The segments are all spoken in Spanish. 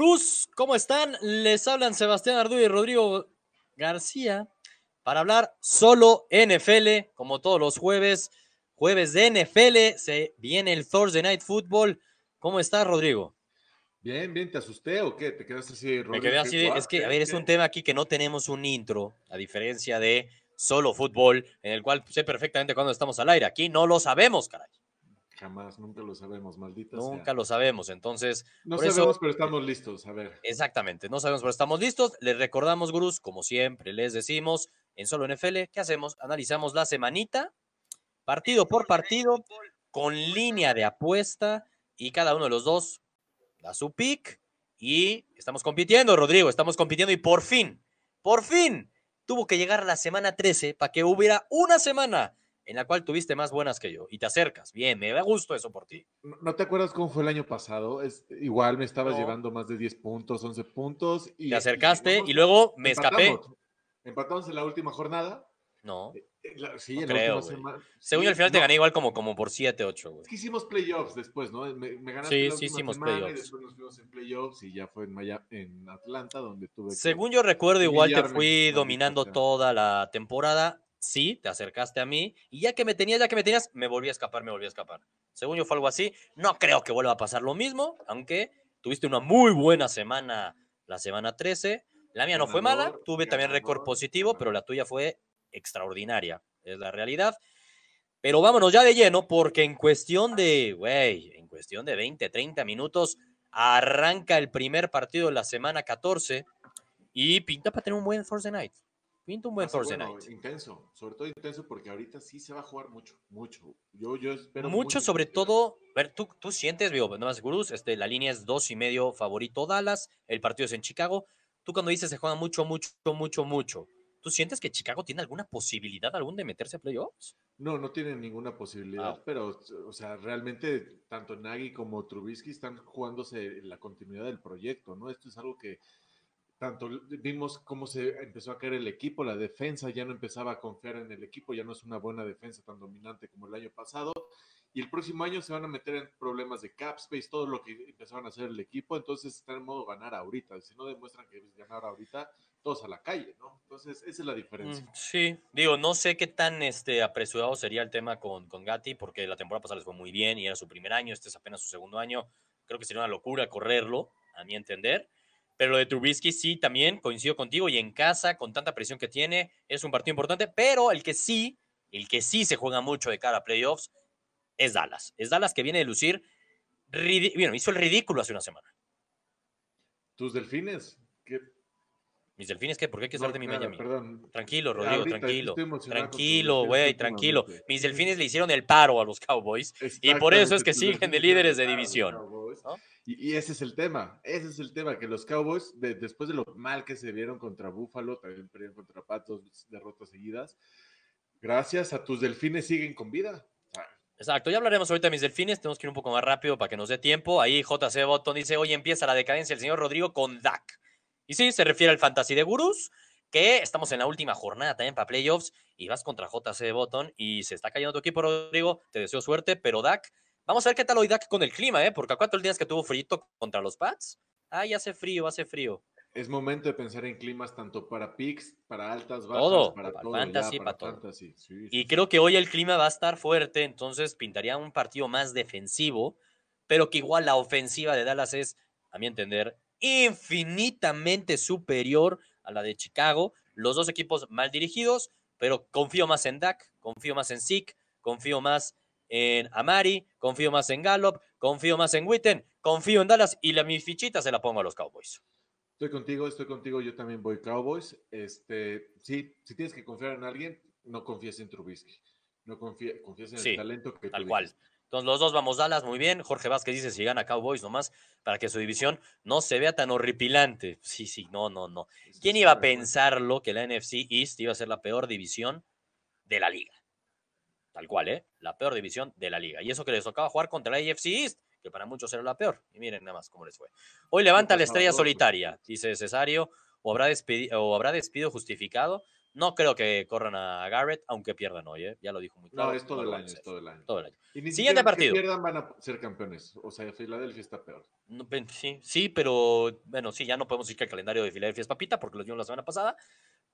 Gurús, ¿cómo están? Les hablan Sebastián Ardú y Rodrigo García para hablar solo NFL, como todos los jueves. Jueves de NFL, se viene el Thursday Night Football. ¿Cómo estás, Rodrigo? Bien, bien, ¿te asusté o qué? ¿Te quedaste así? Me quedé así, es que, a ver, es un tema aquí que no tenemos un intro, a diferencia de solo fútbol, en el cual sé perfectamente cuando estamos al aire. Aquí no lo sabemos, caray. Jamás, nunca lo sabemos, maldita Nunca lo sabemos, entonces. No sabemos, pero estamos listos, a ver. Exactamente, no sabemos, pero estamos listos. Les recordamos, gurús, como siempre les decimos, en Solo NFL, ¿qué hacemos? Analizamos la semanita, partido por partido, con línea de apuesta, y cada uno de los dos da su pick, y estamos compitiendo, Rodrigo, estamos compitiendo, y por fin, por fin, tuvo que llegar la semana 13 para que hubiera una semana en la cual tuviste más buenas que yo y te acercas. Bien, me da gusto eso por ti. ¿No te acuerdas cómo fue el año pasado? Es, igual me estabas llevando más de 10 puntos, 11 puntos. Y, te acercaste y, luego me escapé. Empatamos en la última jornada. No. Eh, eh, sí, en creo, la semana. Según yo, al final te gané igual como, como por 7, 8, güey. Es que hicimos playoffs después, ¿no? Me, me ganaste sí, la sí, hicimos playoffs. Y después nos fuimos en playoffs y ya fue en, Maya, en Atlanta donde tuve Según yo recuerdo, igual te fui dominando toda la temporada. Sí, te acercaste a mí y ya que me tenías, ya que me tenías, me volví a escapar, me volví a escapar. Según yo fue algo así. No creo que vuelva a pasar lo mismo, aunque tuviste una muy buena semana la semana 13. La mía no fue mala, tuve también récord positivo, pero la tuya fue extraordinaria, es la realidad. Pero vámonos ya de lleno, porque en cuestión de, güey, en cuestión de 20, 30 minutos, arranca el primer partido de la semana 14 y pinta para tener un buen Thursday Night. Pinta un buen Thursday bueno, Night. Intenso, sobre todo intenso porque ahorita sí se va a jugar mucho, mucho. Yo, yo espero Mucho, sobre cantidad. todo, ver, tú, tú sientes, digo, no más gurús, este, la línea es dos y medio favorito Dallas, el partido es en Chicago. Tú cuando dices se juega mucho, mucho, mucho, mucho, ¿tú sientes que Chicago tiene alguna posibilidad algún de meterse a playoffs? No, no tienen ninguna posibilidad, Ah. pero, o sea, realmente tanto Nagy como Trubisky están jugándose la continuidad del proyecto, ¿no? Esto es algo que tanto vimos cómo se empezó a caer el equipo, la defensa ya no empezaba a confiar en el equipo, ya no es una buena defensa tan dominante como el año pasado, y el próximo año se van a meter en problemas de cap space, todo lo que empezaron a hacer el equipo, entonces están en modo ganar ahorita, si no demuestran que es ganar ahorita, todos a la calle, ¿no? Entonces, esa es la diferencia. Mm, Sí, digo, no sé qué tan este, apresurado sería el tema con, con Gatti, porque la temporada pasada les fue muy bien y era su primer año, este es apenas su segundo año. Creo que sería una locura correrlo, a mi entender. Pero lo de Trubisky sí, también coincido contigo y en casa, con tanta presión que tiene, es un partido importante, pero el que sí, el que sí se juega mucho de cara a playoffs es Dallas. Es Dallas que viene de lucir, bueno, hizo el ridículo hace una semana. ¿Tus delfines? ¿Qué? Mis delfines, ¿qué? ¿Por qué hay que hablar No, de mi claro, Miami? Perdón. Tranquilo, Rodrigo, Ahorita tranquilo. Tranquilo, güey, tranquilo. Mis delfines le hicieron el paro a los Cowboys. Y por eso es que siguen de líderes de división, Cowboys. ¿no? Y, y ese es el tema, ese es el tema, que los Cowboys, de- después de lo mal que se vieron contra Buffalo, también perdieron contra Patos, derrotas seguidas, gracias a tus delfines siguen con vida. Exacto, ya hablaremos ahorita de mis delfines. Tenemos que ir un poco más rápido para que nos dé tiempo. Ahí JC Botton dice: Hoy empieza la decadencia del señor Rodrigo con Dak. Y sí, se refiere al Fantasy de Gurús, que estamos en la última jornada también para playoffs y vas contra JC Botton y se está cayendo tu equipo, Rodrigo. Te deseo suerte, pero Dak, vamos a ver qué tal hoy Dak con el clima, ¿eh? Porque a cuántos días que tuvo frío contra los Pats. Ay, hace frío, hace frío. es momento de pensar en climas tanto para picks, para altas, bajas, Todo, para para todo, fantasy, ya, para todo. fantasy. Sí, Y sí, creo sí. que hoy el clima va a estar fuerte, entonces pintaría un partido más defensivo, pero que igual la ofensiva de Dallas es, a mi entender, infinitamente superior a la de Chicago. Los dos equipos mal dirigidos, pero confío más en Dak, confío más en Zeke, confío más en Amari, confío más en Gallup, confío más en Witten, confío en Dallas y la, mi fichita se la pongo a los Cowboys. Estoy contigo, estoy contigo, yo también voy Cowboys. Este, sí, si tienes que confiar en alguien, no confíes en Trubisky. No confíes, confíes en Sí, el talento que Tal cual. Entonces los dos vamos Dallas, muy bien. Jorge Vázquez dice si gana Cowboys nomás para que su división no se vea tan horripilante. Sí, sí, no, no, no. ¿Quién iba a pensarlo que la NFC East iba a ser la peor división de la liga? Tal cual, ¿eh? La peor división de la liga. Y eso que les tocaba jugar contra la AFC East, que para muchos era la peor. Y miren nada más cómo les fue. Hoy levanta la estrella solitaria, dice Cesario, o habrá, despedi- o habrá despido justificado. No creo que corran a Garrett, aunque pierdan hoy, ¿eh? ya lo dijo muy claro. No, es todo lo el año, es todo el año. Todo el año. Y ni Siguiente partido. Que pierdan van a ser campeones. O sea, Filadelfia está peor. No, sí, sí, pero bueno, sí, ya no podemos decir que el calendario de Filadelfia es papita porque lo dio la semana pasada.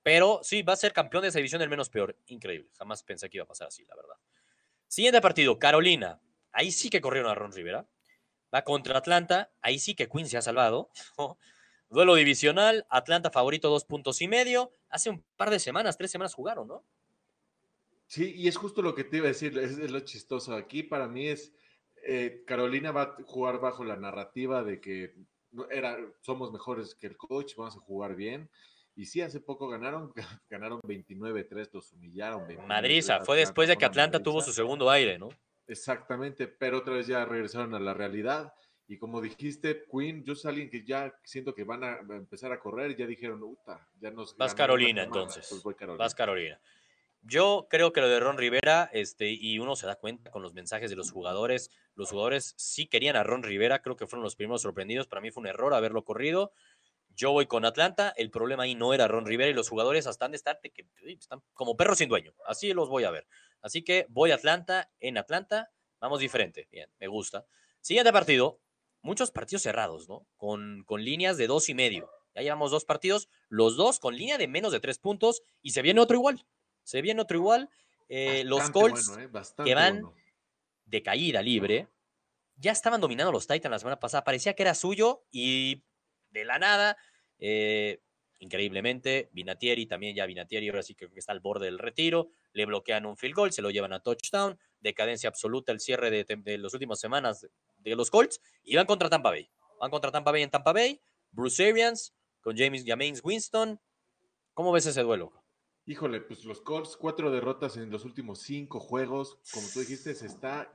Pero sí, va a ser campeón de esa división el menos peor. Increíble. Jamás pensé que iba a pasar así, la verdad. Siguiente partido, Carolina. Ahí sí que corrieron a Ron Rivera. Va contra Atlanta. Ahí sí que Quinn se ha salvado. Duelo divisional. Atlanta favorito dos puntos y medio. Hace un par de semanas, tres semanas jugaron, ¿no? Sí, y es justo lo que te iba a decir, es, lo chistoso. Aquí para mí es, eh, Carolina va a jugar bajo la narrativa de que era, somos mejores que el coach, vamos a jugar bien. Y sí, hace poco ganaron, ganaron 29-3, los humillaron. 29-3 Madriza. Fue después de que Atlanta tuvo su segundo aire, ¿no? Exactamente, pero otra vez ya regresaron a la realidad. Y como dijiste, Quinn, yo soy alguien que ya siento que van a empezar a correr, ya dijeron, Uta, ya nos. Vas Carolina, semana, entonces. Pues voy Carolina. Vas Carolina. Yo creo que lo de Ron Rivera, este, y uno se da cuenta con los mensajes de los jugadores, los jugadores sí querían a Ron Rivera, creo que fueron los primeros sorprendidos, para mí fue un error haberlo corrido. Yo voy con Atlanta, el problema ahí no era Ron Rivera y los jugadores hasta han de estar que están como perros sin dueño, así los voy a ver. Así que voy a Atlanta, en Atlanta, vamos diferente, bien, me gusta. Siguiente partido, muchos partidos cerrados, ¿no? Con, con líneas de dos y medio. Ya llevamos dos partidos, los dos con línea de menos de tres puntos y se viene otro igual. Se viene otro igual. Eh, los Colts bueno, ¿eh? Que van bueno. de caída libre ya estaban dominando los Titans la semana pasada. Parecía que era suyo y de la nada, eh, increíblemente, Vinatieri también ya Vinatieri ahora sí que está al borde del retiro. Le bloquean un field goal, se lo llevan a touchdown. Decadencia absoluta el cierre de, las últimas semanas de los Colts y van contra Tampa Bay. Van contra Tampa Bay en Tampa Bay. Bruce Arians con James, James Winston. ¿Cómo ves ese duelo? Híjole, pues los Colts, cuatro derrotas en los últimos cinco juegos. Como tú dijiste, se está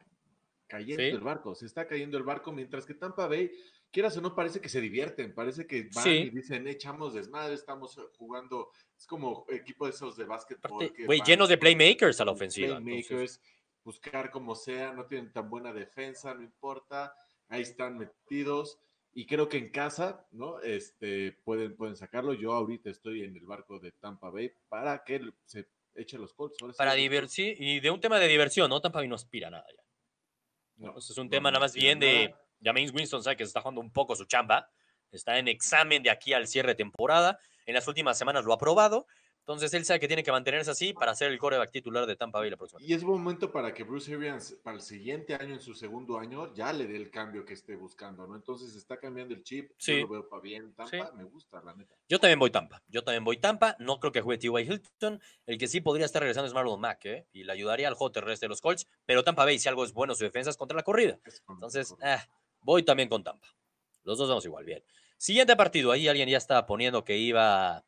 cayendo Sí. el barco, se está cayendo el barco, mientras que Tampa Bay, quieras o no, parece que se divierten, parece que van Sí. y dicen, echamos desmadre, estamos jugando, es como equipo de esos de básquetbol. Güey, llenos de playmakers a la ofensiva, entonces. Playmakers, buscar como sea, no tienen tan buena defensa, no importa, ahí están metidos. Y creo que en casa, ¿no? Este, pueden, pueden sacarlo. Yo ahorita estoy en el barco de Tampa Bay para que se eche los Colts. Para divertir, y de un tema de diversión, ¿no? Tampa Bay no aspira a nada ya. No, es un no, tema nada más bien de. James Winston, sabe que se está jugando un poco su chamba, está en examen de aquí al cierre de temporada, en las últimas semanas lo ha probado, entonces él sabe que tiene que mantenerse así para ser el coreback titular de Tampa Bay la próxima. Y es buen momento para que Bruce Arians, para el siguiente año, en su segundo año, ya le dé el cambio que esté buscando, ¿no? Entonces está cambiando el chip. Sí. Yo lo veo para bien. Tampa, Sí. me gusta, la neta. Yo también voy Tampa, yo también voy Tampa, no creo que juegue T.Y. Hilton, el que sí podría estar regresando es Marlon Mack, ¿eh? y le ayudaría al juego terrestre de los Colts, pero Tampa Bay si algo es bueno su defensa es contra la corrida. Entonces, ah, voy también con Tampa. Los dos vamos igual, bien. Siguiente partido, ahí alguien ya estaba poniendo que iba.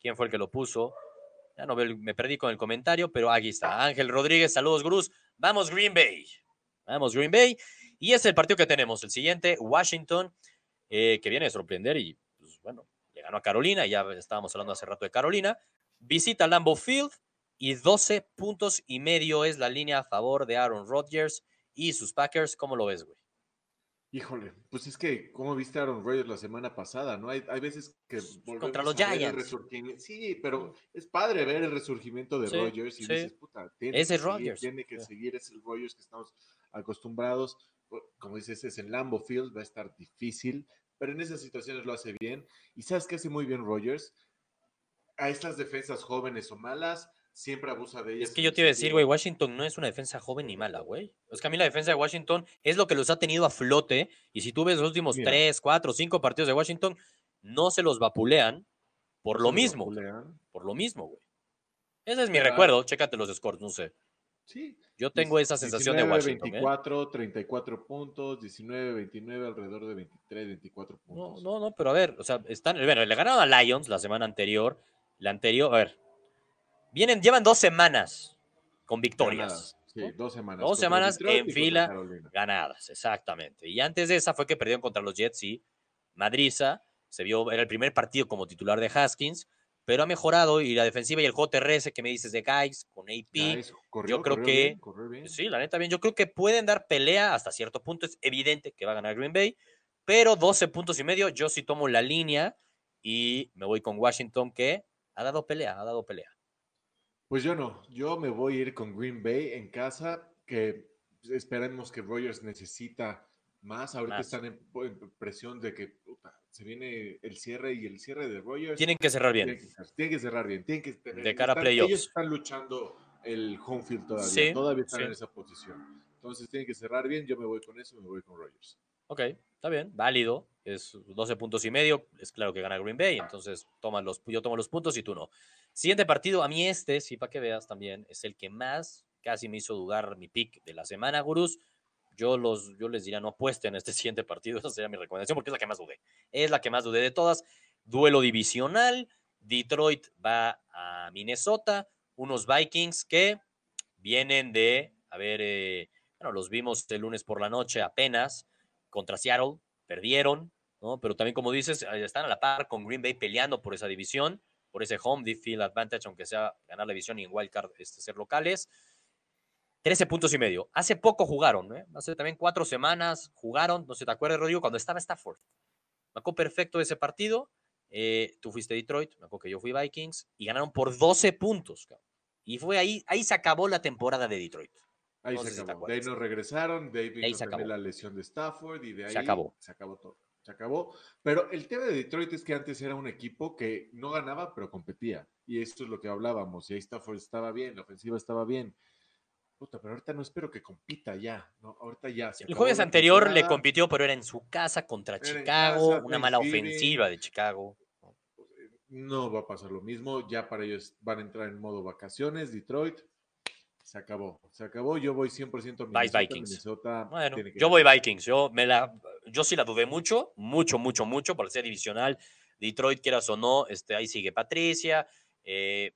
¿Quién fue el que lo puso? Ya no me perdí con el comentario, pero aquí está. Ángel Rodríguez, saludos, Gruz. Vamos, Green Bay. Vamos, Green Bay. Y es el partido que tenemos. El siguiente, Washington, eh, que viene a sorprender y, pues bueno, le ganó a Carolina. Ya estábamos hablando hace rato de Carolina. Visita Lambeau Field y 12 puntos y medio es la línea a favor de Aaron Rodgers y sus Packers. ¿Cómo lo ves, güey? Híjole, pues es que, como viste a Aaron Rodgers la semana pasada, ¿no? Hay, hay veces que volvemos Contra los a el Giants. resurgimiento. Sí, pero es padre ver el resurgimiento de Sí, Rodgers y sí. dices, puta, tiene Ese que es seguir, Rodgers. Tiene que seguir, es el Rodgers que estamos acostumbrados. Como dices, es en Lambo Field, va a estar difícil, pero en esas situaciones lo hace bien. ¿Y sabes qué hace muy bien Rodgers? A estas defensas jóvenes o malas, siempre abusa de ellas. Es que yo te iba a decir, güey, Washington no es una defensa joven ni mala, güey. Es que a mí la defensa de Washington es lo que los ha tenido a flote. Y si tú ves los últimos Mira. tres, cuatro, cinco partidos de Washington, no se los vapulean por lo se mismo. Por lo mismo, güey. Ese es mi recuerdo. Chécate los scores, no sé. Sí, Yo tengo esa sensación de Washington. ¿eh? 24, 34 puntos, 19, 29, alrededor de 23, 24 No, puntos. no, no, pero a ver, o sea, están, bueno, le ganaron a Lions la semana anterior. La anterior, a ver. Vienen, llevan dos semanas con victorias. Ganadas, Sí, dos semanas. Dos semanas en fila. Ganadas, exactamente. Y antes de esa fue que perdieron contra los Jets y Madriza. Se vio, era el primer partido como titular de Haskins, pero ha mejorado y la defensiva y el terrestre que me dices de Guys con AP. Corrió, yo creo que- bien, corrió bien. Sí, la neta bien. Yo creo que pueden dar pelea hasta cierto punto. Es evidente que va a ganar Green Bay, pero 12 puntos y medio. Yo sí tomo la línea y me voy con Washington que ha dado pelea, ha dado pelea. Pues yo no, yo me voy a ir con Green Bay en casa, que esperemos que Rogers necesita más. Ahorita están en, presión de que se viene el cierre y el cierre de Rogers. Tienen que cerrar bien. Tienen que, cerrar bien. Tienen que de cara a playoffs. Ellos están luchando el home field todavía. todavía están en esa posición. Entonces tienen que cerrar bien. Yo me voy con eso, me voy con Rogers. Ok, está bien, válido. Es 12 puntos y medio. Es claro que gana Green Bay. Entonces los, yo tomo los puntos y tú no. Siguiente partido, a mí este, sí, para que veas también, es el que más casi me hizo dudar mi pick de la semana, Gurús. Yo, los, yo les diría, no apuesten en este siguiente partido. Esa sería mi recomendación porque es la que más dudé. Es la que más dudé de todas. Duelo divisional. Detroit va a Minnesota. Unos Vikings que vienen de, a ver, eh, bueno, los vimos el lunes por la noche apenas contra Seattle. Perdieron, ¿no? Pero también, como dices, están a la par con Green Bay peleando por esa división, por ese home field advantage, aunque sea ganar la división y en wildcard este, ser locales. 13 puntos y medio. Hace poco jugaron, ¿eh? hace también cuatro semanas jugaron, no sé, ¿te acuerdas, Rodrigo? Cuando estaba Stafford. Acuerdo perfecto ese partido. Eh, tú fuiste Detroit, me acuerdo que yo fui Vikings, y ganaron por 12 puntos. Y fue ahí, ahí se acabó la temporada de Detroit. Ahí se acabó. De ahí nos regresaron, de ahí, se acabó. la lesión de Stafford y de ahí se acabó. Se acabó todo. Se acabó. Pero el tema de Detroit es que antes era un equipo que no ganaba, pero competía. Y esto es lo que hablábamos. Y ahí Stafford estaba bien, la ofensiva estaba bien pero ahorita no espero que compita ya, ¿no? Ahorita ya. el jueves anterior le compitió, pero era en su casa contra Chicago, una mala ofensiva de Chicago. No va a pasar lo mismo, ya para ellos van a entrar en modo vacaciones, Detroit. Se acabó, se acabó. Yo voy 100% Minnesota, Vikings. bueno, yo voy Vikings. Yo, me la, yo sí la dudé mucho, mucho, mucho, mucho, por ser divisional. Detroit, quieras o no, este, ahí sigue Patricia. Eh,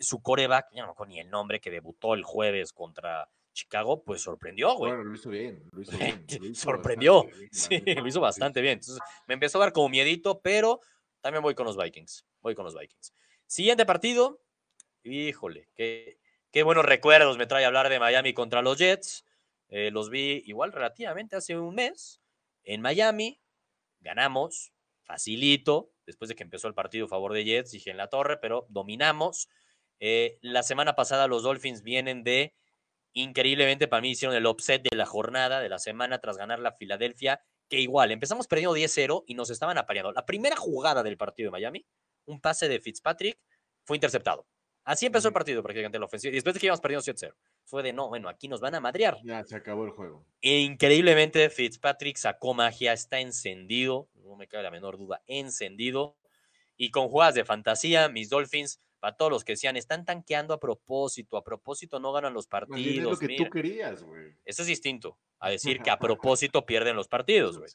su coreback, ya no me ni el nombre, que debutó el jueves contra Chicago, pues sorprendió, güey. Bueno, lo hizo bien, lo hizo bien. sorprendió, sí, lo hizo bastante bien. Entonces, me empezó a dar como miedito, pero también voy con los Vikings. Voy con los Vikings. Siguiente partido, híjole, qué, qué buenos recuerdos me trae hablar de Miami contra los Jets. Eh, los vi igual relativamente hace un mes en Miami. Ganamos, facilito, después de que empezó el partido a favor de Jets, dije en la torre, pero dominamos. Eh, la semana pasada los Dolphins vienen de, increíblemente para mí, hicieron el upset de la jornada, de la semana, tras ganar la Filadelfia, que igual, empezamos perdiendo 10-0 y nos estaban apareando. La primera jugada del partido de Miami, un pase de Fitzpatrick, fue interceptado. Así empezó el partido prácticamente la ofensiva. Y después de que íbamos perdiendo 7-0, fue de no, bueno, aquí nos van a madrear. Ya se acabó el juego. E increíblemente, Fitzpatrick sacó magia, está encendido, no me cabe la menor duda, encendido. Y con jugadas de fantasía, mis Dolphins a todos los que decían, están tanqueando a propósito, a propósito no ganan los partidos. Es lo que tú querías, güey. Eso es distinto a decir que a propósito pierden los partidos, güey.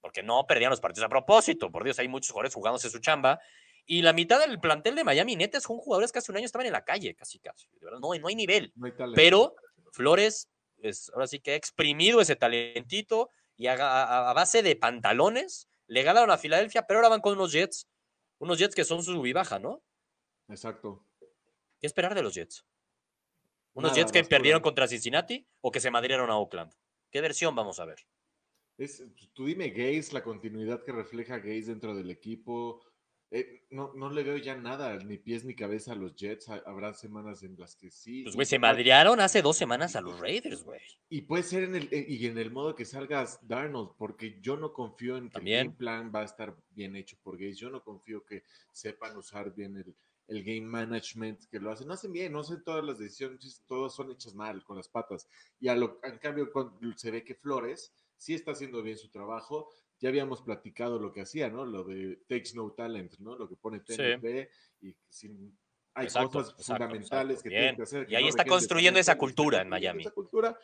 Porque no perdían los partidos a propósito. Por Dios, hay muchos jugadores jugándose su chamba. Y la mitad del plantel de Miami, neta, son jugadores que hace un año estaban en la calle, casi, casi. De verdad, no, no hay nivel. Pero Flores, es, ahora sí que ha exprimido ese talentito y a, a, base de pantalones le ganaron a Filadelfia, pero ahora van con unos Jets. Unos Jets que son su baja, ¿no? Exacto. ¿Qué esperar de los Jets? ¿Unos Jets que perdieron contra Cincinnati o que se madrieron a Oakland? ¿Qué versión vamos a ver? Es, tú dime Gaze, la continuidad que refleja Gaze dentro del equipo. Eh, no, no le veo ya nada, ni pies ni cabeza a los Jets. Habrá semanas en las que sí. Pues, güey, se madrearon hace dos semanas a los Raiders, güey. Y puede ser en el, eh, y en el modo que salgas Darnold, porque yo no confío en que el plan va a estar bien hecho por Gaze. Yo no confío que sepan usar bien el, el game management que lo hacen. No hacen bien, no hacen todas las decisiones, todas son hechas mal, con las patas. Y a lo, en cambio se ve que Flores sí está haciendo bien su trabajo. Ya habíamos platicado lo que hacía, ¿no? Lo de takes no talent, ¿no? Lo que pone TNP y sin, hay cosas fundamentales que tienen que hacer. y ahí está construyendo esa cultura en Miami. Esa cultura,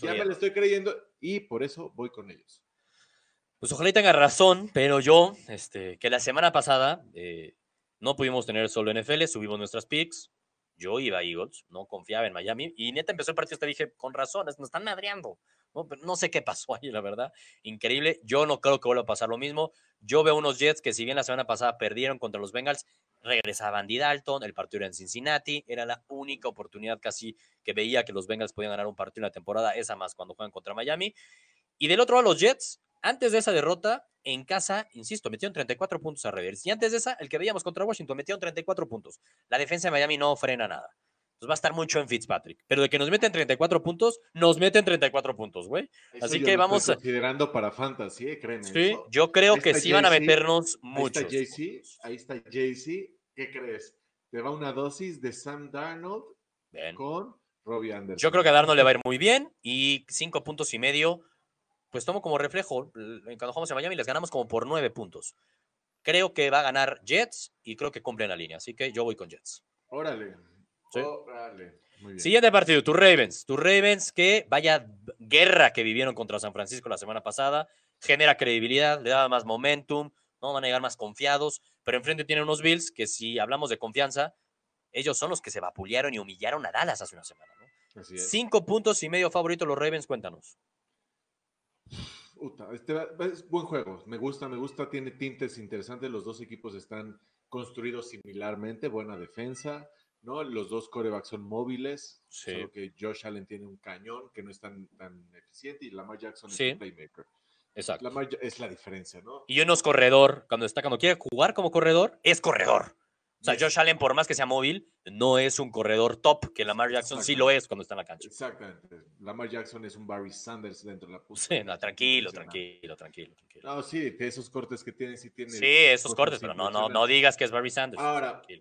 ya me la estoy creyendo y por eso voy con ellos. Pues ojalá tenga razón, pero yo, este, que la semana pasada eh, no pudimos tener solo NFL, subimos nuestras picks. Yo iba a Eagles, no confiaba en Miami. Y neta empezó el partido, te dije, con razón, nos están madreando. ¿No? sé qué pasó ahí, la verdad. Increíble. Yo no creo que vuelva a pasar lo mismo. Yo veo unos Jets que, si bien la semana pasada perdieron contra los Bengals, regresaban Andy Dalton. El partido era en Cincinnati. Era la única oportunidad casi que veía que los Bengals podían ganar un partido en la temporada, esa más cuando juegan contra Miami. Y del otro lado, los Jets, antes de esa derrota, en casa, insisto, metieron 34 puntos a Revers. Y antes de esa, el que veíamos contra Washington, metieron 34 puntos. La defensa de Miami no frena nada. Pues va a estar mucho en Fitzpatrick. Pero de que nos meten 34 puntos, nos meten 34 puntos, güey. Eso Así que estoy vamos a- considerando para fantasy, ¿eh? créeme. Sí, eso. yo creo Ahí que sí van a meternos Ahí muchos. está Jay-Z, ahí está Jay-Z. ¿Qué crees? Te va una dosis de Sam Darnold Bien. con Robbie Anderson. Yo creo que a Darnold le va a ir muy bien y cinco puntos y medio, pues tomo como reflejo. l- Cuando jugamos en Miami les ganamos como por nueve puntos. Creo que va a ganar Jets y creo que cumplen la línea, así que yo voy con Jets. Órale. Sí. Órale. Muy bien. Siguiente partido, tus Ravens. Tus Ravens que vaya guerra que vivieron contra San Francisco la semana pasada. Genera credibilidad, le da más momentum, no van a llegar más confiados, pero enfrente tienen unos Bills que si hablamos de confianza, ellos son los que se vapulearon y humillaron a Dallas hace una semana. ¿no? Así es. Cinco puntos y medio favorito los Ravens, cuéntanos. Uta, este es buen juego. Me gusta, me gusta. Tiene tintes interesantes. Los dos equipos están construidos similarmente. Buena defensa. ¿No? Los dos corebacks son móviles. Sí. Solo que Josh Allen tiene un cañón que no es tan, tan eficiente. Y Lamar Jackson Sí. es un playmaker. Exacto. Lamar es la diferencia, ¿no? Y uno es corredor. Cuando está, cuando quiere jugar como corredor, es corredor. O sea. Josh Allen, por más que sea móvil, no es un corredor top, que Lamar Jackson sí lo es cuando está en la cancha. Exactamente. Lamar Jackson es un Barry Sanders dentro de la Sí, no, tranquilo, tranquilo, tranquilo, tranquilo. No, sí, esos cortes que tiene, sí tiene. Sí, esos cortes, pero no, no, no digas que es Barry Sanders. Ahora, eh,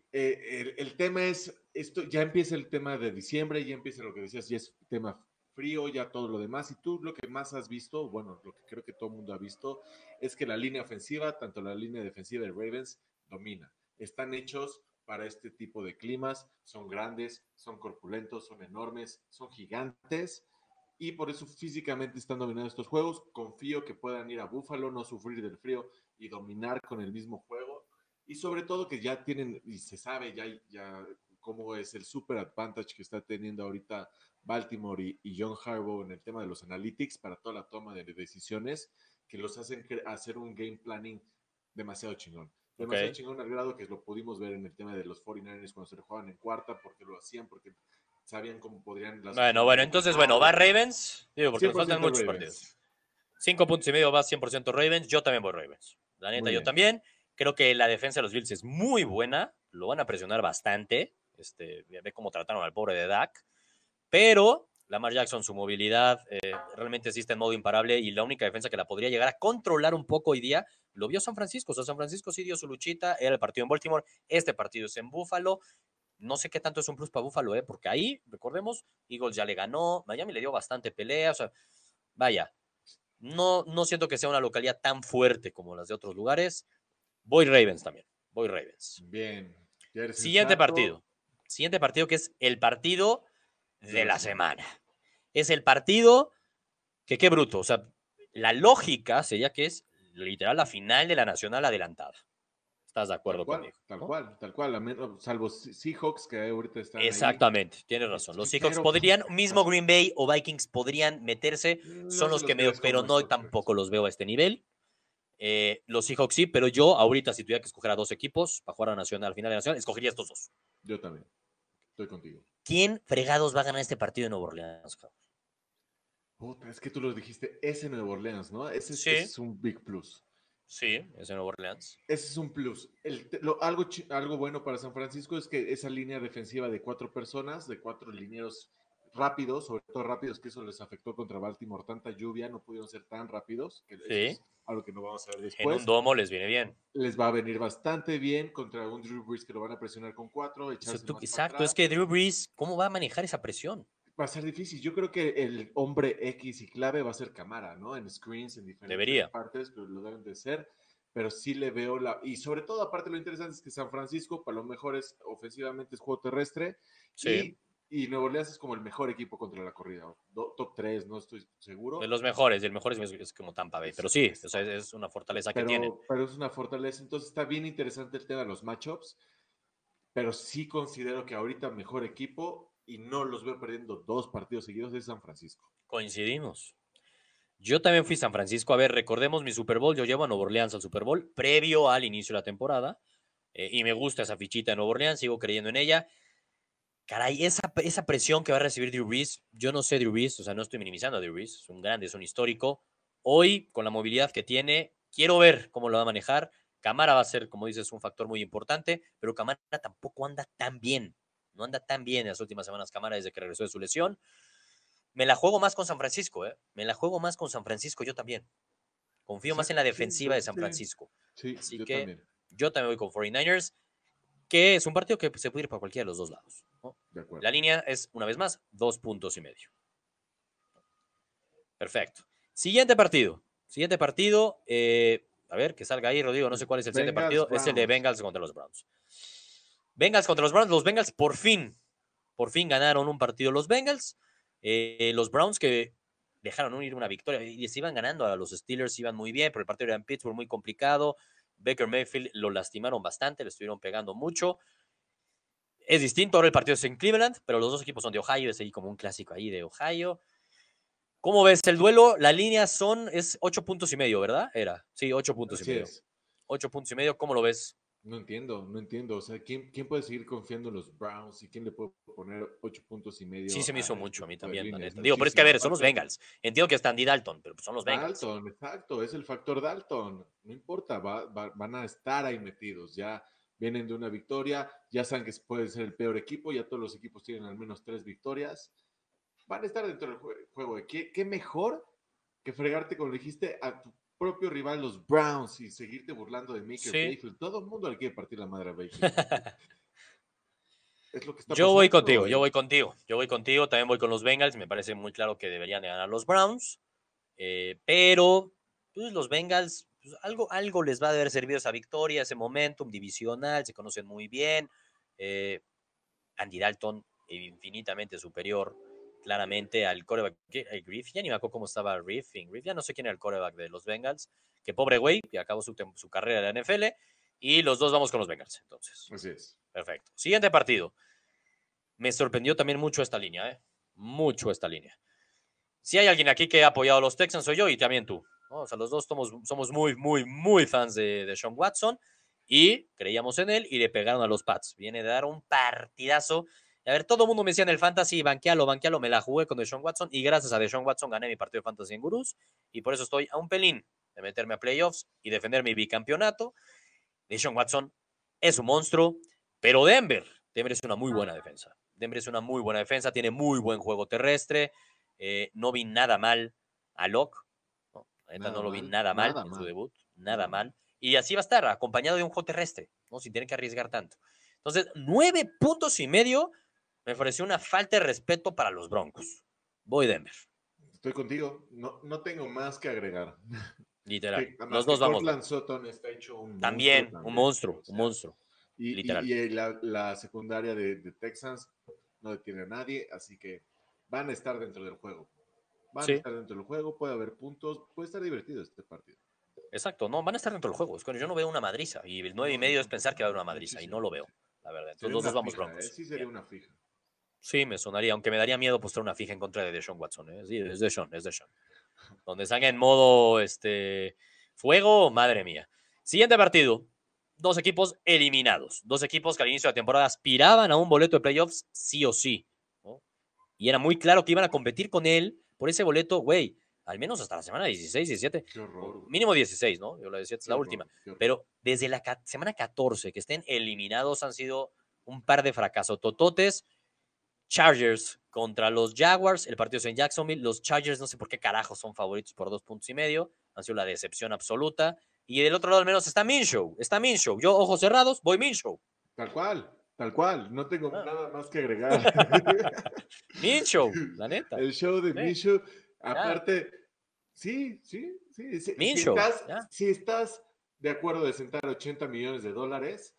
el, el tema es, esto ya empieza el tema de diciembre, ya empieza lo que decías, ya es tema frío, ya todo lo demás. Y tú lo que más has visto, bueno, lo que creo que todo el mundo ha visto, es que la línea ofensiva, tanto la línea defensiva de Ravens, domina. Están hechos para este tipo de climas, son grandes, son corpulentos, son enormes, son gigantes. Y por eso físicamente están dominando estos juegos. Confío que puedan ir a Buffalo, no sufrir del frío y dominar con el mismo juego. Y sobre todo que ya tienen, y se sabe ya, ya cómo es el super advantage que está teniendo ahorita Baltimore y, y John Harbaugh en el tema de los analytics para toda la toma de decisiones, que los hacen hacer un game planning demasiado chingón. Demasiado Ok. chingón al grado que lo pudimos ver en el tema de los 49ers cuando se lo jugaban en cuarta, porque lo hacían, porque sabían cómo podrían... las- Bueno, bueno, entonces, bueno, va Ravens. Digo, porque nos 100% faltan muchos Ravens. partidos. Cinco puntos y medio va 100% Ravens. Yo también voy Ravens. La neta, yo también. Creo que la defensa de los Bills es muy buena. Lo van a presionar bastante. Este, ve cómo trataron al pobre de Dak. Pero Lamar Jackson, su movilidad, eh, realmente está en modo imparable. Y la única defensa que la podría llegar a controlar un poco hoy día lo vio San Francisco. O sea, San Francisco sí dio su luchita. Era el partido en Baltimore. Este partido es en Buffalo. No sé qué tanto es un plus para Buffalo, ¿eh? porque ahí, recordemos, Eagles ya le ganó, Miami le dio bastante pelea, o sea, vaya, no, no siento que sea una localidad tan fuerte como las de otros lugares. Voy Ravens también, voy Ravens. Bien. Siguiente partido, siguiente partido que es el partido de la semana. Es el partido que qué bruto, o sea, la lógica sería que es literal la final de la Nacional adelantada. ¿Estás de acuerdo Tal cual, conmigo? Tal ¿no? cual, tal cual. Salvo Se- Seahawks, que ahorita están. ahí. Exactamente, tienes razón. Los Seahawks pero- podrían, mismo Green Bay o Vikings podrían meterse, No son se los que medio, pero no tampoco los veo a este nivel. Eh, los Seahawks sí, pero yo ahorita si tuviera que escoger a dos equipos para jugar a Nacional, al final de Nacional, escogería estos dos. Yo también. Estoy contigo. ¿Quién fregados va a ganar este partido en Nueva Orleans? Puta, es que tú lo dijiste, ese Nueva Orleans, ¿no? Ese, es- Sí. ese es un big plus. Sí, es en Nueva Orleans. Ese es un plus. El te- lo- algo, algo bueno para San Francisco es que esa línea defensiva de cuatro personas, de cuatro linieros rápidos, sobre todo rápidos, que eso les afectó contra Baltimore. Tanta lluvia, no pudieron ser tan rápidos, que Sí. es algo que no vamos a ver En después. un domo les viene bien. Les va a venir bastante bien contra un Drew Brees que lo van a presionar con cuatro. Echarse tú- más para exacto, atrás. es que Drew Brees, ¿cómo va a manejar esa presión? Va a ser difícil. Yo creo que el hombre X y clave va a ser Camara, ¿no? En screens, en diferentes Debería. partes, pero lo deben de ser. Pero sí le veo la. Y sobre todo, aparte, lo interesante es que San Francisco, para lo mejor es ofensivamente es juego terrestre. Sí. Y, y Nueva Orleans es como el mejor equipo contra la corrida. Do- top 3, no estoy seguro. De los mejores, y el mejor es, es como Tampa Bay, pero sí, o sea, es- una fortaleza que tienen. pero, pero es una fortaleza. Entonces está bien interesante el tema de los matchups. Pero sí considero que ahorita mejor equipo y no los veo perdiendo dos partidos seguidos es San Francisco. Coincidimos. Yo también fui a San Francisco. A ver, recordemos mi Super Bowl. Yo llevo a Nueva Orleans al Super Bowl previo al inicio de la temporada. eh, y me gusta esa fichita de Nueva Orleans. Sigo creyendo en ella. Caray, esa, esa presión que va a recibir Drew Brees. Yo no sé Drew Brees. O sea, no estoy minimizando a Drew Brees. Es un grande, es un histórico. Hoy, con la movilidad que tiene, quiero ver cómo lo va a manejar. Camara va a ser, como dices, un factor muy importante. Pero Camara tampoco anda tan bien. no anda tan bien en las últimas semanas Camara desde que regresó de su lesión. Me la juego más con San Francisco, ¿eh? Me la juego más con San Francisco yo también. Confío más en la defensiva de San Francisco. Sí, Así yo que también. yo también voy con 49ers, que es un partido que se puede ir para cualquiera de los dos lados. ¿No? De acuerdo. La línea es, una vez más, dos puntos y medio. Perfecto. Siguiente partido. Siguiente partido. eh, a ver, que salga ahí, Rodrigo. No sé cuál es el siguiente partido. Es el de. Bengals contra los Browns. Bengals contra los Browns. Los Bengals por fin, por fin ganaron un partido los Bengals. Eh, los Browns que dejaron ir una victoria y se iban ganando a los Steelers, iban muy bien, pero el partido era en Pittsburgh muy complicado. Baker Mayfield lo lastimaron bastante, le estuvieron pegando mucho. Es distinto, ahora el partido es en Cleveland, pero los dos equipos son de Ohio, es ahí como un clásico ahí de Ohio. ¿Cómo ves el duelo? La línea son, es ocho puntos y medio, ¿verdad? Era, sí, ocho puntos y medio. es. Ocho puntos y medio, ¿cómo lo ves? No entiendo, no entiendo. O sea, ¿quién, ¿quién puede seguir confiando en los Browns y quién le puede poner ocho puntos y medio? Sí, se me hizo mucho a mí también, líneas? Digo, pero es que a ver, son los Bengals. Entiendo que está Andy Dalton, pero pues son los Bengals. Dalton, exacto, es el factor Dalton. No importa, va- va- van a estar ahí metidos. Ya vienen de una victoria, ya saben que puede ser el peor equipo, ya todos los equipos tienen al menos tres victorias. Van a estar dentro del jue- juego. ¿Qué, qué mejor que fregarte, como dijiste, a tu propio rival, los Browns, y seguirte burlando de Maker Sí. Mayfield? Todo el mundo le quiere partir la madre a Mayfield. es lo que está Yo voy pasando, contigo, güey. yo voy contigo, yo voy contigo, también voy con los Bengals, me parece muy claro que deberían de ganar los Browns, eh, pero pues, los Bengals, pues, algo, algo les va a haber servido esa victoria, ese momentum divisional, se conocen muy bien, eh, Andy Dalton infinitamente superior, claramente al coreback, ¿qué? ¿El Griff, ya ni me acuerdo cómo estaba Griffin, Griff, ya no sé quién era el coreback de los Bengals, que pobre güey, que acabó su carrera en la NFL, y los dos vamos con los Bengals, entonces. Así es. Perfecto. Siguiente partido. Me sorprendió también mucho esta línea, ¿eh? Mucho esta línea. Si hay alguien aquí que ha apoyado a los Texans, soy yo y también tú. O sea, los dos somos, somos muy, muy, muy fans de, de Sean Watson y creíamos en él y le pegaron a los Pats. Viene de dar un partidazo. A ver, todo el mundo me decía en el fantasy, banquealo, banquealo, me la jugué con Deshaun Watson y gracias a Deshaun Watson gané mi partido de fantasy en Gurús y por eso estoy a un pelín de meterme a playoffs y defender mi bicampeonato. Deshaun Watson es un monstruo, pero Denver, Denver es una muy buena defensa. Denver es una muy buena defensa, tiene muy buen juego terrestre. eh, no vi nada mal a Locke. No, la neta, no lo vi mal, nada mal nada en su mal. debut, nada mal. Y así va a estar, acompañado de un juego terrestre, ¿no? sin tener que arriesgar tanto. Entonces, nueve puntos y medio me pareció una falta de respeto para los Broncos. Voy Denver, Estoy contigo. No, no tengo más que agregar. literal. Los dos vamos. Cortland Sutton está hecho un También, monstruo un monstruo, o un monstruo. Y, y- literal. y la, la secundaria de, de Texans no detiene a nadie, así que van a estar dentro del juego. Van Sí. a estar dentro del juego, puede haber puntos, puede estar divertido este partido. Exacto, no, van a estar dentro del juego. Es que yo no veo una madriza. Y el nueve y No, medio es pensar que va a haber una madriza. Y no lo veo, la verdad. Entonces, los dos vamos fija, broncos. ¿eh? Sí, sería Bien. una fija. Sí, me sonaría, aunque me daría miedo postar una fija en contra de Deshaun Watson. ¿eh? Sí, es Deshaun, es Deshaun. Donde salga en modo este, fuego, madre mía. Siguiente partido. Dos equipos eliminados. Dos equipos que al inicio de la temporada aspiraban a un boleto de playoffs sí o sí. ¿no? Y era muy claro que iban a competir con él por ese boleto, güey, al menos hasta la semana 16, 17. Qué horror. Mínimo 16, ¿no? Yo la 17 es la horror, última. Pero desde la semana 14 que estén eliminados han sido un par de fracasos tototes. Chargers contra los Jaguars, el partido es en Jacksonville. Los Chargers no sé por qué carajos son favoritos por dos puntos y medio. Han sido la decepción absoluta. Y del otro lado al menos está Minshew. Está Minshew. Yo, ojos cerrados, voy Minshew. Tal cual, tal cual. No tengo Ah. nada más que agregar. Minshew, la neta. El show de Sí. Minshew, aparte, sí, sí, sí. sí, Si, estás, ya. si estás de acuerdo de sentar 80 millones de dólares,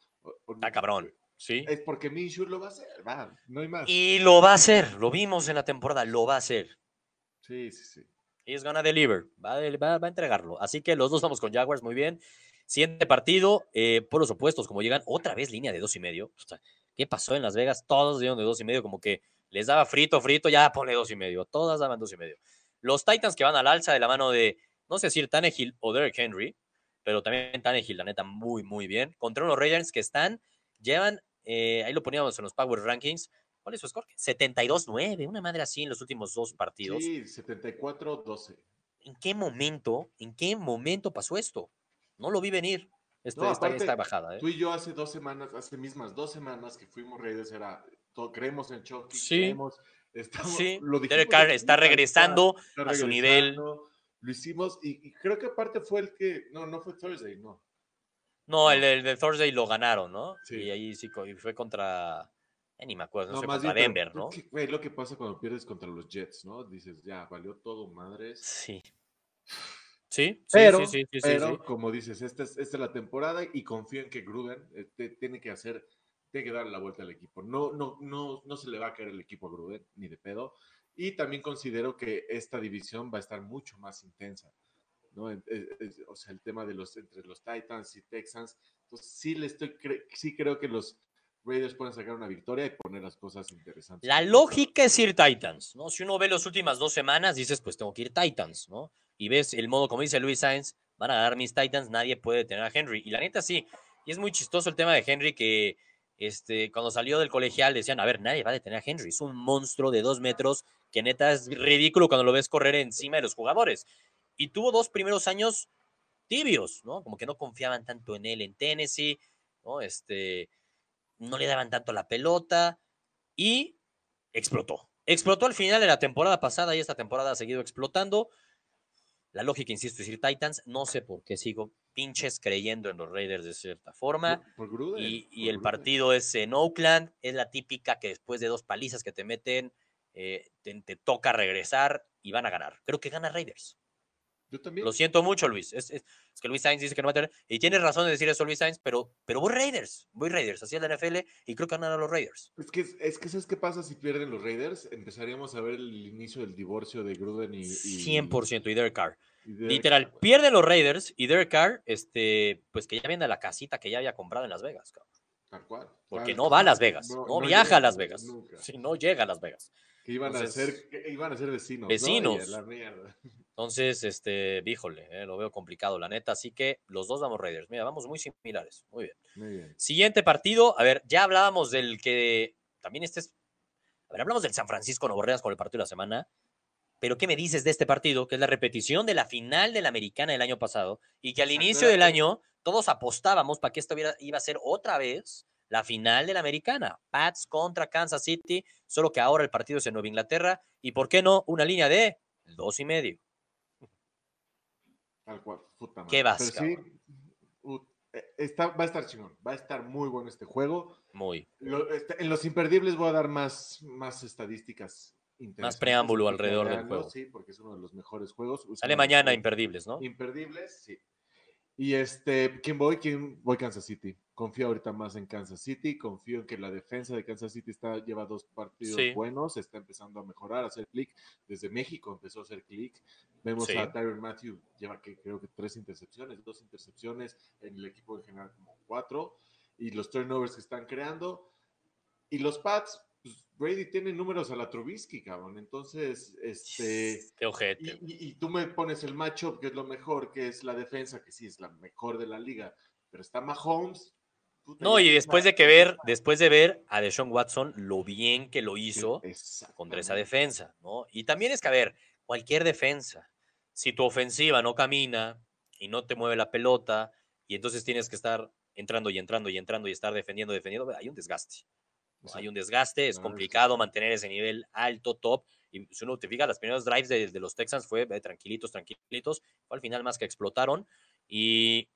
Está cabrón. Sí. es porque Minshew lo va a hacer, va, no hay más. Y lo va a hacer. Lo vimos en la temporada. Lo va a hacer. Sí, sí, sí. He's gonna deliver. Va a, va- va a entregarlo. Así que los dos vamos con Jaguars, muy bien. Siguiente partido, eh, por los opuestos, como llegan otra vez línea de dos y medio. O sea, ¿Qué pasó en Las Vegas? Todos dieron de dos y medio, como que les daba frito, frito, ya ponle dos y medio. Todas daban dos y medio. Los Titans que van al alza de la mano de, no sé decir Tannehill o Derek Henry, pero también Tannehill, la neta, muy, muy bien. Contra unos Raiders que están, llevan, eh, ahí lo poníamos en los Power Rankings. ¿Cuál es su score? 72-9, una madre así en los últimos dos partidos. Sí, 74-12. ¿En qué momento, en qué momento pasó esto? No lo vi venir. Esta, No, esta- aparte, esta bajada, ¿eh? Tú y yo hace dos semanas, hace mismas dos semanas que fuimos Raiders, era, creemos en Chucky, Sí. creemos, estamos, Sí, lo dijimos Derek está regresando está a su nivel. regresando, Lo hicimos y, y creo que aparte fue el que, no, no fue Thursday, no. No, el, el de Thursday lo ganaron, ¿no? Sí. Y ahí sí y fue contra. eh, ni me acuerdo, no, No, sé, más contra bien, Denver, ¿no? es que, güey, lo que pasa cuando pierdes contra los Jets, ¿no? Dices, ya, valió todo, madres. Sí. Sí, Pero, sí, sí, sí, pero como dices, esta es, esta es la temporada y confío en que Gruden eh, te- tiene que hacer, tiene que darle la vuelta al equipo. No, no, no, no se le va a caer el equipo a Gruden, ni de pedo. Y también considero que esta división va a estar mucho más intensa. ¿no? Es- es- o sea, el tema de los entre los Titans y Texans. Entonces, sí, le estoy cre- sí creo que los Raiders pueden sacar una victoria y poner las cosas interesantes. La lógica es ir Titans, ¿no? Si uno ve las últimas dos semanas, dices, pues tengo que ir Titans, ¿no? Y ves el modo, como dice Luis Sainz, van a ganar mis Titans, nadie puede tener a Henry. Y la neta sí, y es muy chistoso el tema de Henry que este, cuando salió del colegial decían, a ver, nadie va a detener a Henry, es un monstruo de dos metros que neta es ridículo cuando lo ves correr encima de los jugadores. Y tuvo dos primeros años tibios, ¿no? Como que no confiaban tanto en él en Tennessee, ¿no? Este, no le daban tanto la pelota y explotó. Explotó al final de la temporada pasada y esta temporada ha seguido explotando. La lógica, insisto, es ir Titans. No sé por qué sigo pinches creyendo en los Raiders de cierta forma. Por, por Gruden, Y, el partido es en Oakland. Es la típica que después de dos palizas que te meten, eh, te, te toca regresar y van a ganar. Creo que gana Raiders. Yo también. Lo siento mucho, Luis. Es, es- es que Luis Sainz dice que no va a tener. Y tienes razón de decir eso, Luis Sainz, pero, pero voy Raiders. Voy Raiders. Así es la NFL y creo que ganan a los Raiders. Es que, es que ¿sabes qué pasa si pierden los Raiders? Empezaríamos a ver el inicio del divorcio de Gruden y... y 100% y Derek Carr. y Derek Literal, Carr, pierden los Raiders y Derek Carr, este, pues que ya viene a la casita que ya había comprado en Las Vegas, cabrón. Tal cual. Porque no va a Las Vegas, no, no viaja llega, a Las Vegas. Nunca. Sí, no llega a Las Vegas. Que iban, Entonces- a ser, que iban a ser vecinos. ¿no? Vecinos. la mierda. Entonces, este, híjole, eh, lo veo complicado, la neta. Así que los dos vamos Raiders. Mira, vamos muy similares. Muy bien. Muy bien. Siguiente partido. A ver, ya hablábamos del que. También este es. A ver, hablamos del San Francisco Nuevo Orleans con el partido de la semana. Pero, ¿qué me dices de este partido? Que es la repetición de la final de la americana del año pasado. Y que al inicio del año todos apostábamos para que esto hubiera- iba a ser otra vez la final de la americana. Pats contra Kansas City. Solo que ahora el partido es en Nueva Inglaterra. Y, ¿por qué no? Una línea de dos y medio. Tal cual. Puta madre. ¿Qué vas, Pero sí, uh, eh, está, va a estar chingón. Va a estar muy bueno este juego. Muy. Lo- este- en los imperdibles voy a dar más, más estadísticas. interesantes preámbulo alrededor del juego. Sí, porque es uno de los mejores juegos. Sale mañana imperdibles, ¿no? Imperdibles, sí. Y este, ¿quién voy? ¿Quién voy? Kansas City. Confío ahorita más en Kansas City. Confío en que la defensa de Kansas City está, lleva dos partidos Sí. buenos, está empezando a mejorar, a hacer clic. Desde México empezó a hacer clic. Vemos Sí. a Tyron Matthew, lleva que creo que tres intercepciones, dos intercepciones, en el equipo en general como cuatro. Y los turnovers que están creando. Y los Pats, pues, Brady tiene números a la Trubisky, cabrón. Entonces, este. Qué ojete. Y, y- y tú me pones el matchup, que es lo mejor, que es la defensa, que sí es la mejor de la liga, pero está Mahomes. No, y después de que ver, después de ver a Deshaun Watson lo bien que lo hizo contra esa defensa, ¿no? Y también es que, a ver, cualquier defensa, si tu ofensiva no camina y no te mueve la pelota, y entonces tienes que estar entrando y entrando y entrando y estar defendiendo, defendiendo, hay un desgaste. ¿No? Hay un desgaste, es complicado mantener ese nivel alto, top. Y si uno te fija, las primeras drives de, de los Texans fue eh, tranquilitos, tranquilitos. Fue al final más que explotaron. Y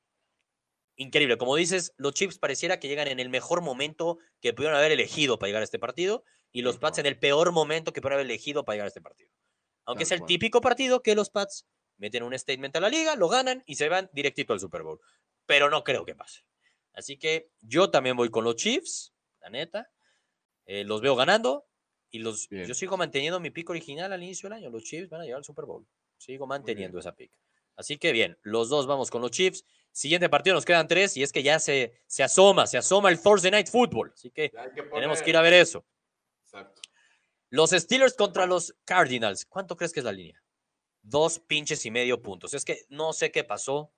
increíble. Como dices, los Chiefs pareciera que llegan en el mejor momento que pudieron haber elegido para llegar a este partido. Y los Pats en el peor momento que pudieron haber elegido para llegar a este partido. Aunque es el típico partido que los Pats meten un statement a la liga, lo ganan y se van directito al Super Bowl. Pero no creo que pase. Así que yo también voy con los Chiefs, la neta. Eh, los veo ganando y los, Bien. yo sigo manteniendo mi pick original al inicio del año. Los Chiefs van a llegar al Super Bowl. Sigo manteniendo esa pick. Así que bien, los dos vamos con los Chiefs. Siguiente partido nos quedan tres y es que ya se, se asoma, se asoma el Thursday Night Football. Así que tenemos que ir a ver eso. Exacto. Los Steelers contra los Cardinals. ¿Cuánto crees que es la línea? Dos pinches y medio puntos. Es que no sé qué pasó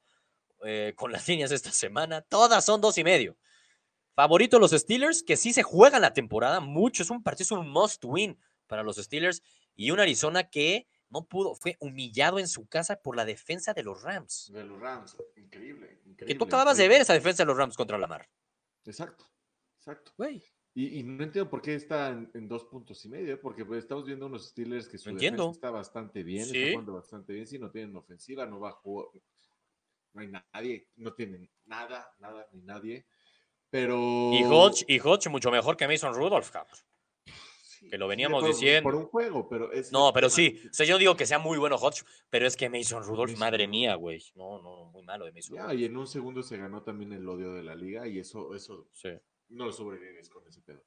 eh, con las líneas esta semana. Todas son dos y medio. Favorito los Steelers, que sí se juegan la temporada mucho. Es un partido, es un must win para los Steelers. Y un Arizona que no pudo, fue humillado en su casa por la defensa de los Rams. De los Rams, increíble. increíble Que tú acababas de ver esa defensa de los Rams contra Lamar. Exacto, exacto. Güey, Y, y no entiendo por qué está en, en dos puntos y medio, porque pues, estamos viendo unos Steelers que su No defensa está bastante bien, Sí. está jugando bastante bien, si no tienen ofensiva, no va a jugar, no hay nadie, no tienen nada, nada, ni nadie, pero... y Hodge, y Hodge mucho mejor que Mason Rudolph, cabrón. Sí, que lo veníamos diciendo. Por un juego, pero es... No, pero tema. sí. O sea, yo digo que sea muy bueno Hodge, pero es que Mason Rudolph, Mason madre mía, güey. No, no, muy malo de Mason Ya, y en un segundo se ganó también el odio de la liga y eso, eso Sí. no lo sobrevives con ese pedo.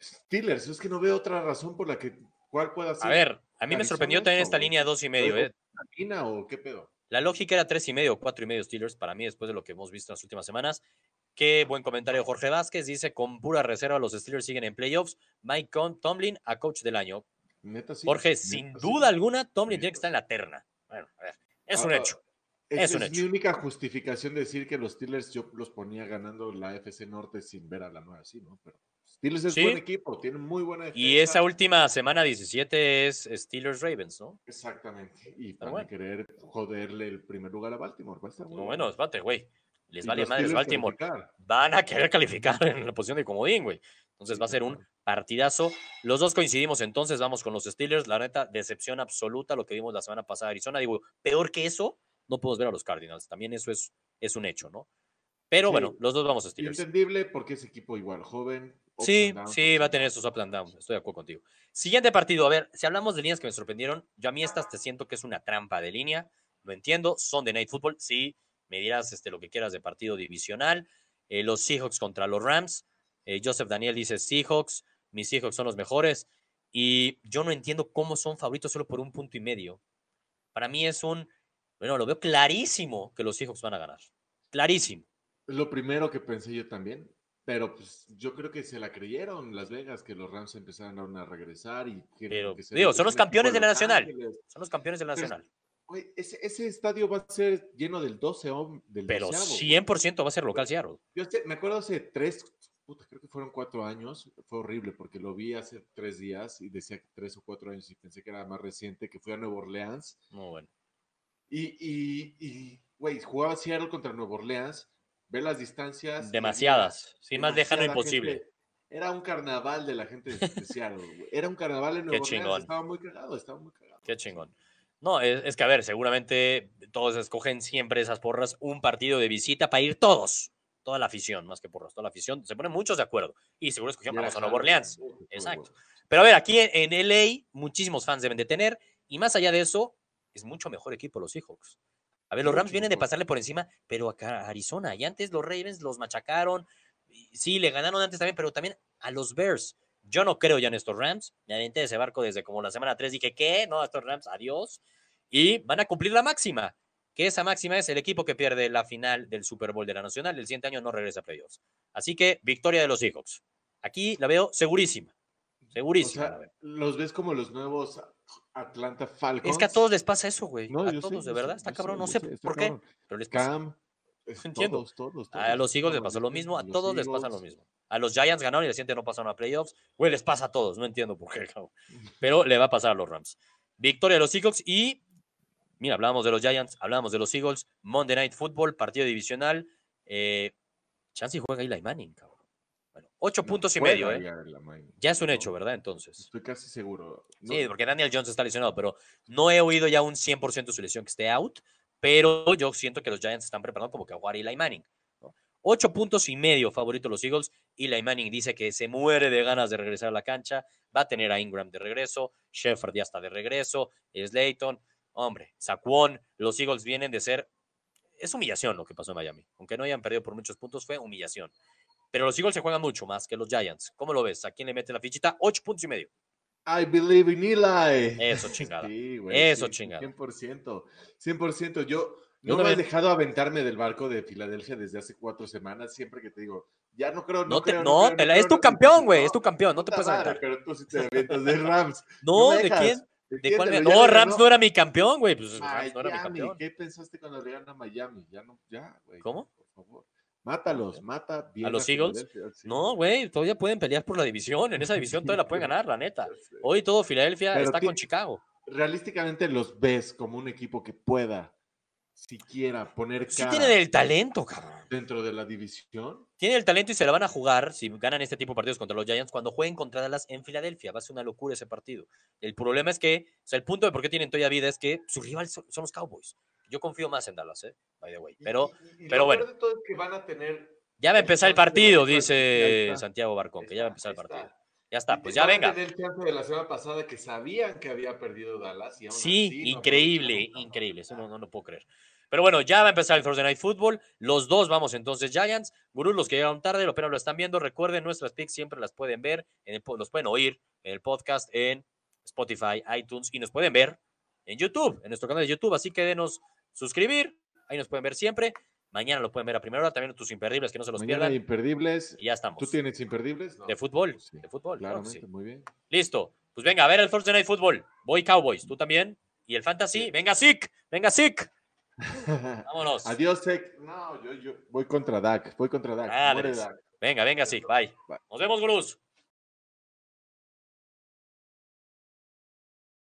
Steelers, es que no veo otra razón por la que cuál pueda ser. A ver, a mí me sorprendió también esta línea dos y medio. ¿Luego ¿eh? O qué pedo? La lógica era tres y medio, cuatro y medio Steelers para mí después de lo que hemos visto en las últimas semanas. Qué buen comentario Jorge Vázquez. Dice, con pura reserva los Steelers siguen en playoffs. Mike Tomlin a coach del año. Neta sí. Jorge, neta sin sí. duda alguna, Tomlin Neta tiene que estar en la terna. Bueno, a ver, es Ah, un hecho. Es un mi única justificación de decir que los Steelers yo los ponía ganando la FC Norte sin ver a la nueva así, ¿no? Pero Steelers es Sí. buen equipo, tiene muy buena defensa. Y esa última semana 17 es Steelers Ravens, ¿no? Exactamente. Y Pero van a bueno. querer joderle el primer lugar a Baltimore. Va a estar muy No, bueno, espérate, güey. Les vale madres Steelers Baltimore. calificar. Van a querer calificar en la posición de comodín, güey. Entonces va a ser un partidazo. Los dos coincidimos entonces, vamos con los Steelers. La neta, decepción absoluta lo que vimos la semana pasada Arizona. Digo, peor que eso, no podemos ver a los Cardinals. También eso es, es un hecho, ¿no? Pero Sí. bueno, los dos vamos a Steelers. entendible porque es equipo igual, joven. Sí, sí, va a tener sus up and downs. Estoy de acuerdo contigo. Siguiente partido. A ver, si hablamos de líneas que me sorprendieron, yo a mí estas te siento que es una trampa de línea. Lo entiendo. Son de Night Football. Sí, me dirás este, lo que quieras de partido divisional. Eh, los Seahawks contra los Rams. Eh, Joseph Daniel dice Seahawks. Mis Seahawks son los mejores. Y yo no entiendo cómo son favoritos solo por un punto y medio. Para mí es un. Bueno, lo veo clarísimo que los Seahawks van a ganar. Clarísimo. Lo primero que pensé yo también. Pero pues yo creo que se la creyeron Las Vegas que los Rams empezaron a regresar y que, Pero, que se digo, son los campeones de la Los Nacional. Ángeles. Son los campeones de la Nacional. Güey, ese, ese estadio va a ser lleno del 12 hom- del Pero doceavo, güey. 100% va a ser local Seattle. Yo sé- me acuerdo hace tres, puta, creo que fueron cuatro años, fue horrible porque lo vi hace tres días y decía que tres o cuatro años y pensé que era más reciente, que fui a Nueva Orleans Muy bueno. y, y, y, güey, jugaba Seattle contra Nueva Orleans, ver las distancias. Demasiadas. Sin más lejano imposible. gente. Era un carnaval de la gente de, Seattle, güey. Era un carnaval en Qué Nueva Orleans, chingón. estaba muy cagado, estaba muy cagado. Qué chingón. No, es, es que a ver, seguramente todos escogen siempre esas porras, un partido de visita para ir todos. Toda la afición, más que porras, toda la afición. Se ponen muchos de acuerdo. Y seguro escogieron Y era vamos a Nueva Orleans. Exacto. Pero a ver, aquí en, en LA, muchísimos fans deben de tener. Y más allá de eso, es mucho mejor equipo los Seahawks. A ver, los Rams vienen de pasarle por encima, pero acá a Arizona. Y antes los Ravens los machacaron. Sí, le ganaron antes también, pero también a los Bears. Yo no creo ya en estos Rams. Me aventé de ese barco desde como la semana 3. Dije, ¿qué? No, estos Rams, adiós. Y van a cumplir la máxima. Que esa máxima es el equipo que pierde la final del Super Bowl de la Nacional. El siguiente año no regresa a playoffs. Así que victoria de los Seahawks. Aquí la veo segurísima. O Segurísima. la sea, los ves como los nuevos Atlanta Falcons. Es que a todos les pasa eso, güey. No, a sé, todos, de verdad. sé, Está cabrón. sé, no sé por qué, pero les pasa. Cam, entiendo. todos, todos, A todos, los Eagles les pasó lo mismo, a todos les pasa lo Eagles. mismo. A los Giants ganaron y siguiente no pasaron a playoffs. Güey, les pasa a todos, no entiendo por qué, cabrón. pero le va a pasar a los Rams. Victoria de los Seahawks y, mira, hablábamos de los Giants, hablábamos de los Eagles, Monday Night Football, partido divisional. Eh, Chance y juega Eli Manning, cabrón. Bueno, ocho No, puntos y medio, ¿eh? ya es un ¿no? hecho, ¿verdad? Entonces. Estoy casi seguro. No, Sí, porque Daniel Jones está lesionado, pero no he oído ya un 100% de su lesión que esté out, pero yo siento que los Giants están preparando como que a jugar Eli Manning. Ocho puntos y medio favorito los Eagles. Eli Manning dice que se muere de ganas de regresar a la cancha. Va a tener a Ingram de regreso. Shepard ya está de regreso. Slayton. Hombre, Saquon. Los Eagles vienen de ser. Es humillación lo que pasó en Miami. Aunque no hayan perdido por muchos puntos, fue humillación. Pero los Eagles se juegan mucho más que los Giants. ¿Cómo lo ves? ¿A quién le mete la fichita? Ocho puntos y medio. I believe in Eli. Eso, chingada. Sí, güey, Eso, sí, chingada. 100%. 100%. Yo Yo no me has también. dejado aventarme del barco de Filadelfia desde hace cuatro semanas. Siempre que te digo, ya no creo. No, No, te, creo, no, creo, te la- creo, es tu no creo". campeón, güey, es tu campeón, no te puedes madre, aventar. Pero tú sí te avientas de Rams. No, ¿de quién? ¿De cuál? No, Rams no era mi campeón, güey. Pues Rams no era mi campeón. ¿Qué pensaste cuando le a Miami? Ya no, ya, güey. ¿Cómo? Por favor. Mátalos, mata bien. los Eagles? Sí. No, güey, todavía pueden pelear por la división. En esa división todavía la pueden ganar, la neta. Hoy todo Filadelfia Pero está con Chicago. realísticamente los ves como un equipo que pueda siquiera poner Sí cara tienen el talento, cabrón. dentro de la división. Tienen el talento y se la van a jugar si ganan este tipo de partidos contra los Giants cuando jueguen contra Dallas en Filadelfia. Va a ser una locura ese partido. El problema es que, o sea, el punto de por qué tienen todavía vida es que su rival son los Cowboys. Yo confío más en Dallas, ¿eh? By the way. Pero y- y pero lo bueno. de todo es que van a tener. ya va a empezar el partido, dice. Santiago Barcón, que ya va a empezar el partido. Ya está, pues ya venga. de la semana pasada que sabían que había perdido Dallas. Y aún Sí, así no increíble, increíble. Eso no, no lo puedo creer. Pero bueno, ya va a empezar el Thursday Night Football. Los dos vamos entonces Giants. Gurús, los que llegaron tarde, lo pero lo están viendo. Recuerden, nuestras picks siempre las pueden ver, en el, los pueden oír en el podcast, en Spotify, iTunes y nos pueden ver en YouTube, en nuestro canal de YouTube. Así que denos suscribir. Ahí nos pueden ver siempre. Mañana lo pueden ver a primera hora. También tus imperdibles, que no se los Mañana pierdan. imperdibles. Y ya estamos. ¿Tú tienes imperdibles? No. De fútbol. Sí, De fútbol, claro sí. muy bien. Listo. Pues venga, a ver el Thursday Night Football. Voy Cowboys. Tú también. Y el Fantasy. Venga, Sick. Venga, Sick. Vámonos. Adiós, Sec. No, yo, yo voy contra Dak. Voy contra Dak. Dak. Venga, venga, Sick. Bye. Bye. Nos vemos, Gurús.